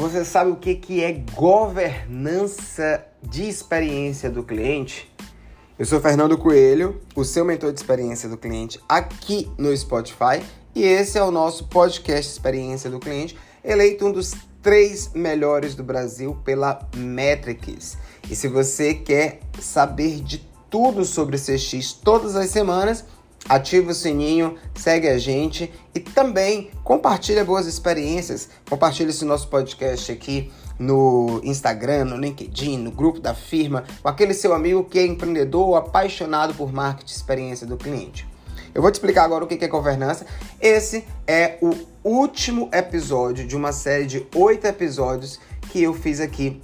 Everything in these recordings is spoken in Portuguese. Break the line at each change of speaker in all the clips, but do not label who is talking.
você sabe o que, que é governança de experiência do cliente? Eu sou Fernando Coelho, o seu mentor de experiência do cliente aqui no Spotify, e esse é o nosso podcast Experiência do Cliente, eleito um dos três melhores do Brasil pela Metrics. E se você quer saber de tudo sobre CX todas as semanas, ativa o sininho, segue a gente e também compartilha boas experiências. Compartilha esse nosso podcast aqui no Instagram, no LinkedIn, no grupo da firma, com aquele seu amigo que é empreendedor ou apaixonado por marketing e experiência do cliente. Eu vou te explicar agora o que é governança. Esse é o último episódio de uma série de oito episódios que eu fiz aqui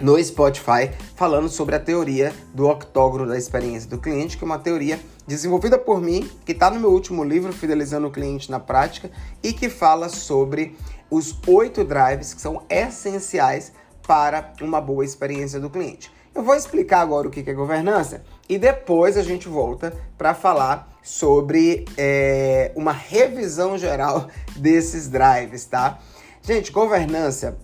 no Spotify falando sobre a teoria do octógono da experiência do cliente, que é uma teoria desenvolvida por mim, que está no meu último livro, Fidelizando o Cliente na Prática, e que fala sobre os oito drives que são essenciais para uma boa experiência do cliente. Eu vou explicar agora o que é governança e depois a gente volta para falar sobre é, uma revisão geral desses drives, tá? Gente, governança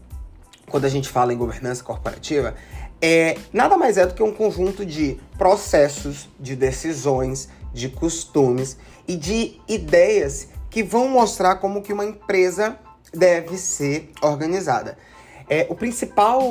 quando a gente fala em governança corporativa, é nada mais é do que um conjunto de processos, de decisões, de costumes e de ideias que vão mostrar como que uma empresa deve ser organizada. É, o principal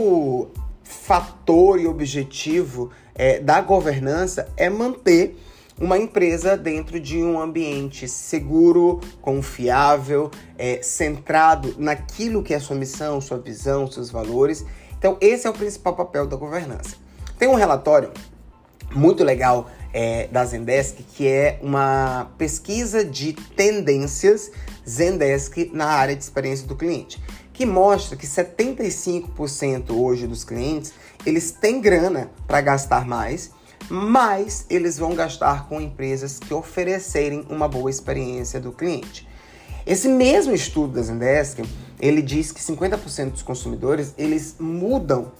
fator e objetivo é, da governança é manter uma empresa dentro de um ambiente seguro, confiável, é, centrado naquilo que é sua missão, sua visão, seus valores. Então, esse é o principal papel da governança. Tem um relatório muito legal é, da Zendesk, que é uma pesquisa de tendências Zendesk na área de experiência do cliente, que mostra que 75% hoje dos clientes eles têm grana para gastar mais mas eles vão gastar com empresas que oferecerem uma boa experiência do cliente. Esse mesmo estudo da Zendesk, ele diz que 50% dos consumidores, eles mudam,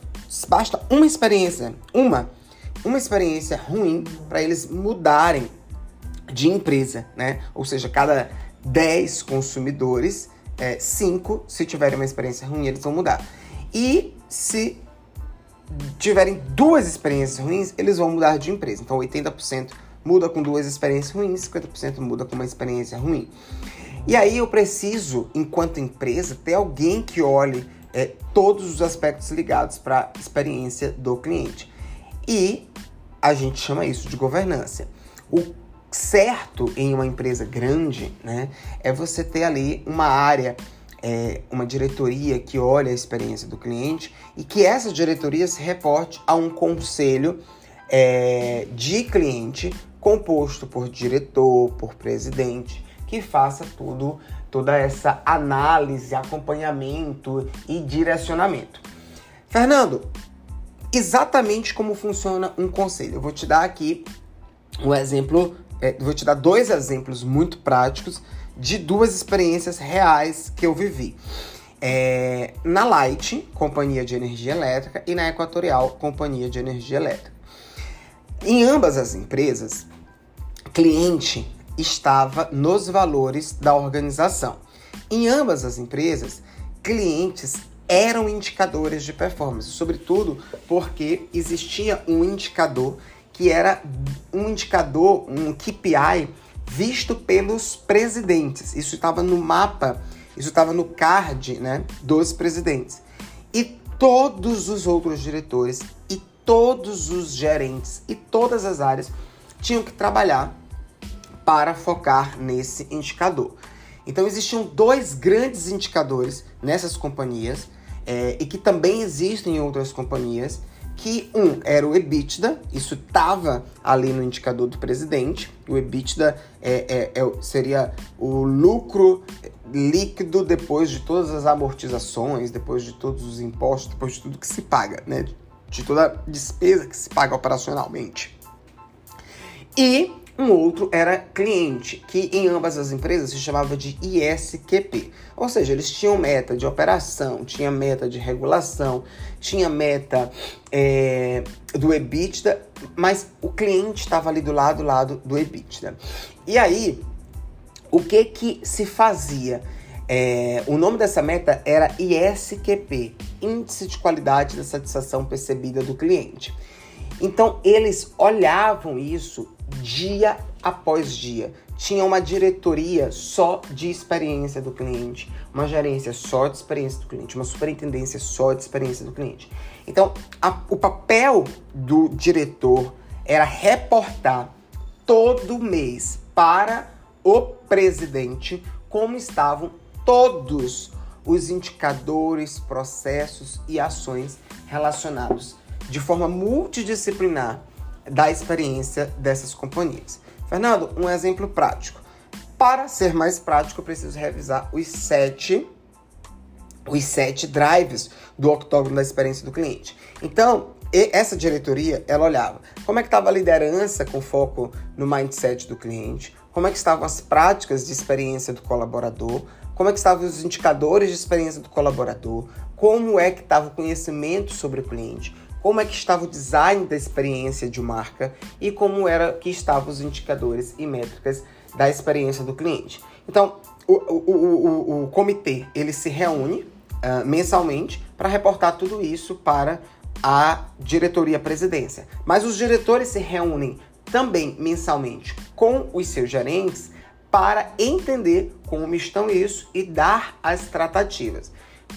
basta uma experiência, uma, uma experiência ruim para eles mudarem de empresa, né? Ou seja, cada 10 consumidores, 5, é, se tiverem uma experiência ruim, eles vão mudar. E se tiverem duas experiências ruins, eles vão mudar de empresa. Então, 80% muda com duas experiências ruins, 50% muda com uma experiência ruim. E aí eu preciso, enquanto empresa, ter alguém que olhe é, todos os aspectos ligados para a experiência do cliente. E a gente chama isso de governança. O certo em uma empresa grande né, é você ter ali uma área é, uma diretoria que olha a experiência do cliente e que essa diretoria se reporte a um conselho é, de cliente composto por diretor, por presidente, que faça tudo, toda essa análise, acompanhamento e direcionamento. Fernando, exatamente como funciona um conselho. Eu vou te dar aqui um exemplo, é, vou te dar dois exemplos muito práticos de duas experiências reais que eu vivi. É, na Light, companhia de energia elétrica, e na Equatorial, companhia de energia elétrica. Em ambas as empresas, cliente estava nos valores da organização. Em ambas as empresas, clientes eram indicadores de performance, sobretudo porque existia um indicador que era um indicador, um KPI visto pelos presidentes. Isso estava no mapa, isso estava no card né, dos presidentes. E todos os outros diretores e todos os gerentes e todas as áreas tinham que trabalhar para focar nesse indicador. Então existiam dois grandes indicadores nessas companhias é, e que também existem em outras companhias que um era o EBITDA, isso estava ali no indicador do presidente. O EBITDA é, é, é, seria o lucro líquido depois de todas as amortizações, depois de todos os impostos, depois de tudo que se paga, né? De toda a despesa que se paga operacionalmente. E um outro era cliente, que em ambas as empresas se chamava de ISQP. Ou seja, eles tinham meta de operação, tinha meta de regulação, tinha meta é, do EBITDA, mas o cliente estava ali do lado, lado do EBITDA. E aí, o que que se fazia? É, o nome dessa meta era ISQP, Índice de Qualidade da Satisfação Percebida do Cliente. Então eles olhavam isso dia após dia. Tinha uma diretoria só de experiência do cliente, uma gerência só de experiência do cliente, uma superintendência só de experiência do cliente. Então, a, o papel do diretor era reportar todo mês para o presidente como estavam todos os indicadores, processos e ações relacionados de forma multidisciplinar da experiência dessas companhias. Fernando, um exemplo prático. Para ser mais prático, eu preciso revisar os sete, os sete drives do octógono da experiência do cliente. Então, essa diretoria, ela olhava como é que estava a liderança com foco no mindset do cliente, como é que estavam as práticas de experiência do colaborador, como é que estavam os indicadores de experiência do colaborador, como é que estava o conhecimento sobre o cliente, como é que estava o design da experiência de marca e como era que estavam os indicadores e métricas da experiência do cliente. Então, o, o, o, o comitê ele se reúne uh, mensalmente para reportar tudo isso para a diretoria presidência. Mas os diretores se reúnem também mensalmente com os seus gerentes para entender como estão isso e dar as tratativas.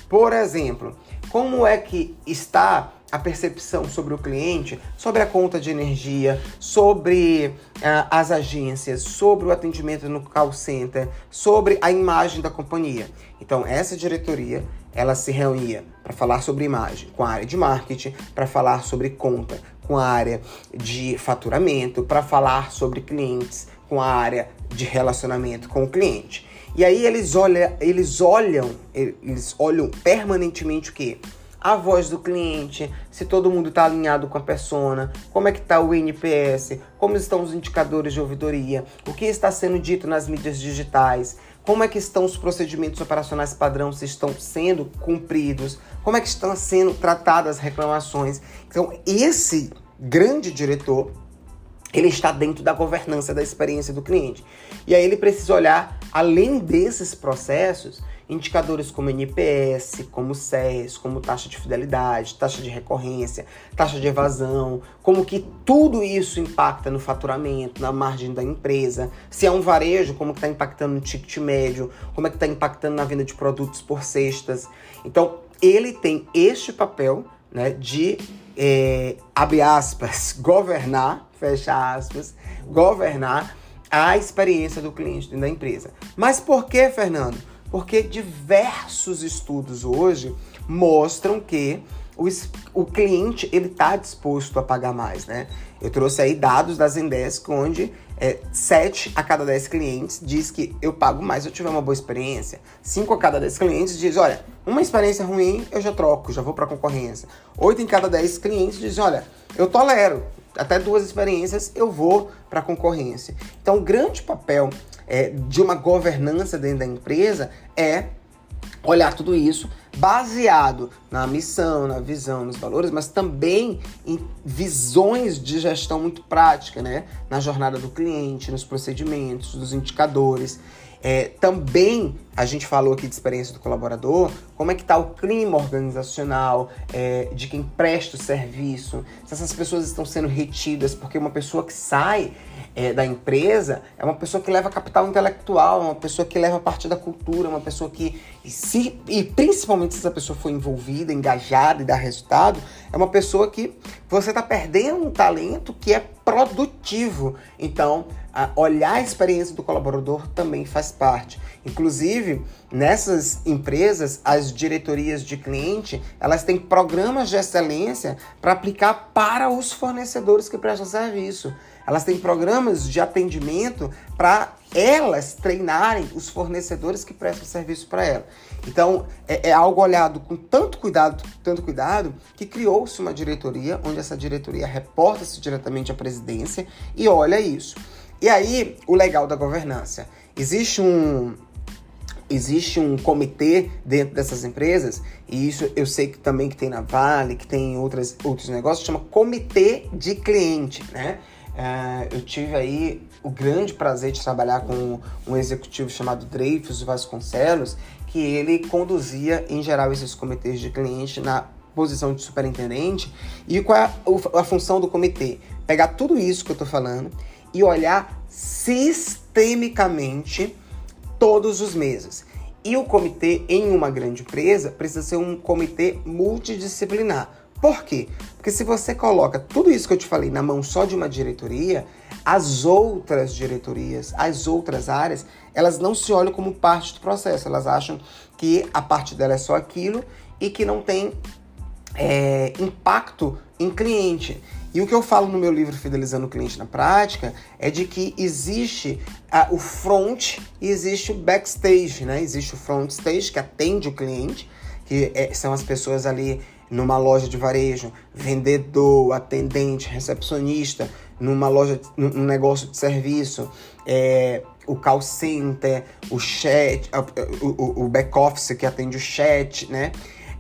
Por exemplo, como é que está a percepção sobre o cliente, sobre a conta de energia, sobre uh, as agências, sobre o atendimento no call center, sobre a imagem da companhia. Então, essa diretoria ela se reunia para falar sobre imagem com a área de marketing, para falar sobre conta com a área de faturamento, para falar sobre clientes com a área de relacionamento com o cliente. E aí eles, olha, eles olham, eles olham permanentemente o que? A voz do cliente, se todo mundo está alinhado com a persona, como é que está o NPS, como estão os indicadores de ouvidoria, o que está sendo dito nas mídias digitais, como é que estão os procedimentos operacionais padrão, se estão sendo cumpridos, como é que estão sendo tratadas as reclamações. Então, esse grande diretor, ele está dentro da governança da experiência do cliente. E aí ele precisa olhar além desses processos indicadores como NPS, como SES, como taxa de fidelidade, taxa de recorrência, taxa de evasão, como que tudo isso impacta no faturamento, na margem da empresa, se é um varejo, como que está impactando no ticket médio, como é que está impactando na venda de produtos por cestas. Então, ele tem este papel né, de, é, abre aspas, governar, fecha aspas, governar a experiência do cliente dentro da empresa. Mas por que, Fernando? Porque diversos estudos hoje mostram que o, o cliente ele está disposto a pagar mais, né? Eu trouxe aí dados da Zendesk, onde é, 7 a cada 10 clientes diz que eu pago mais se eu tiver uma boa experiência. 5 a cada 10 clientes diz, olha, uma experiência ruim eu já troco, já vou para concorrência. 8 em cada 10 clientes diz, olha, eu tolero, até duas experiências eu vou para concorrência. Então, o grande papel é, de uma governança dentro da empresa é olhar tudo isso baseado na missão, na visão, nos valores, mas também em visões de gestão muito prática, né? Na jornada do cliente, nos procedimentos, nos indicadores. É, também a gente falou aqui de experiência do colaborador, como é que está o clima organizacional é, de quem presta o serviço, se essas pessoas estão sendo retidas, porque uma pessoa que sai é, da empresa é uma pessoa que leva capital intelectual, é uma pessoa que leva parte da cultura, é uma pessoa que, se, e principalmente se essa pessoa for envolvida, engajada e dá resultado, é uma pessoa que você está perdendo um talento que é produtivo. Então, a olhar a experiência do colaborador também faz parte. Inclusive, nessas empresas, as diretorias de cliente, elas têm programas de excelência para aplicar para os fornecedores que prestam serviço. Elas têm programas de atendimento para elas treinarem os fornecedores que prestam serviço para ela. Então, é, é, algo olhado com tanto cuidado, tanto cuidado, que criou-se uma diretoria, onde essa diretoria reporta-se diretamente à presidência e olha isso. E aí, o legal da governança. Existe um, existe um comitê dentro dessas empresas, e isso eu sei que também que tem na Vale, que tem outras, outros negócios, chama comitê de cliente, né? É, eu tive aí o grande prazer de trabalhar com um executivo chamado Dreyfus Vasconcelos, que ele conduzia, em geral, esses comitês de cliente na posição de superintendente. E qual é a, a função do comitê? Pegar tudo isso que eu estou falando e olhar sistemicamente todos os meses. E o comitê em uma grande empresa precisa ser um comitê multidisciplinar. Por quê? Porque se você coloca tudo isso que eu te falei na mão só de uma diretoria, as outras diretorias, as outras áreas, elas não se olham como parte do processo. Elas acham que a parte dela é só aquilo e que não tem é, impacto em cliente. E o que eu falo no meu livro Fidelizando o Cliente na Prática é de que existe uh, o front e existe o backstage, né? Existe o front stage, que atende o cliente, que é, são as pessoas ali numa loja de varejo, vendedor, atendente, recepcionista, numa loja, num negócio de serviço, é, o call center, o chat, o, o, o back office que atende o chat, né?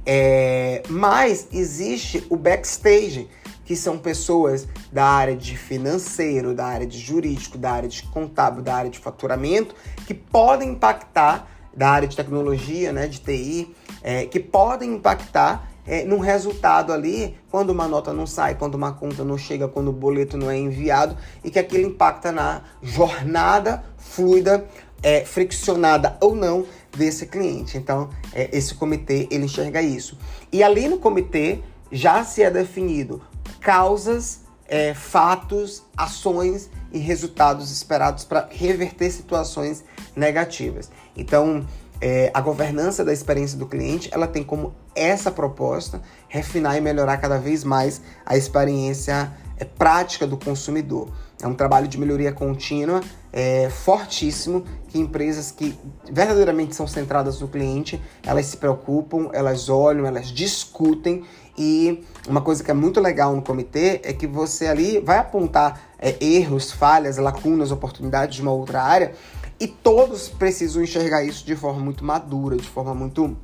É, mas existe o backstage, que são pessoas da área de financeiro, da área de jurídico, da área de contábil, da área de faturamento, que podem impactar, da área de tecnologia, né, de TI, é, que podem impactar é, resultado ali, quando uma nota não sai, quando uma conta não chega, quando o boleto não é enviado, e que aquilo impacta na jornada fluida, é, friccionada ou não, desse cliente. Então, é, esse comitê, ele enxerga isso. E ali no comitê, já se é definido causas, é, fatos, ações e resultados esperados para reverter situações negativas. Então, é, a governança da experiência do cliente, ela tem como essa proposta refinar e melhorar cada vez mais a experiência é, prática do consumidor. É um trabalho de melhoria contínua é, fortíssimo que empresas que verdadeiramente são centradas no cliente, elas se preocupam, elas olham, elas discutem e uma coisa que é muito legal no comitê é que você ali vai apontar é, erros, falhas, lacunas, oportunidades de uma outra área e todos precisam enxergar isso de forma muito madura, de forma muito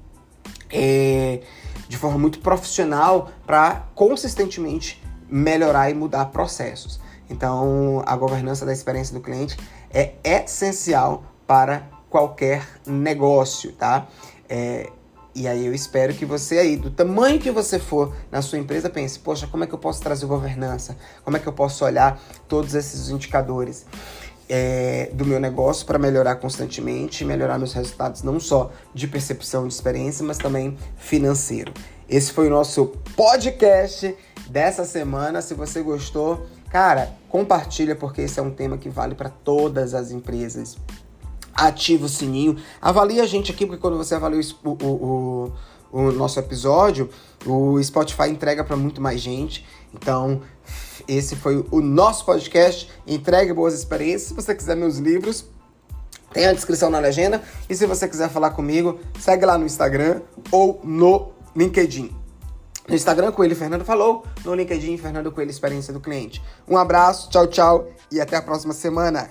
é, de forma muito profissional para consistentemente melhorar e mudar processos. Então, a governança da experiência do cliente é essencial para qualquer negócio, tá? É, e aí eu espero que você aí, do tamanho que você for na sua empresa, pense, poxa, como é que eu posso trazer governança? Como é que eu posso olhar todos esses indicadores é, do meu negócio para melhorar constantemente, melhorar meus resultados não só de percepção de experiência, mas também financeiro. Esse foi o nosso podcast dessa semana. Se você gostou, cara, compartilha porque esse é um tema que vale para todas as empresas. Ativa o sininho, avalie a gente aqui, porque quando você avalia o, o, o, o nosso episódio, o Spotify entrega para muito mais gente. Então, esse foi o nosso podcast. Entregue boas experiências. Se você quiser meus livros, tem a descrição na legenda. E se você quiser falar comigo, segue lá no Instagram ou no LinkedIn. No Instagram, Coelho Fernando falou. No LinkedIn, Fernando Coelho Experiência do Cliente. Um abraço, tchau, tchau e até a próxima semana.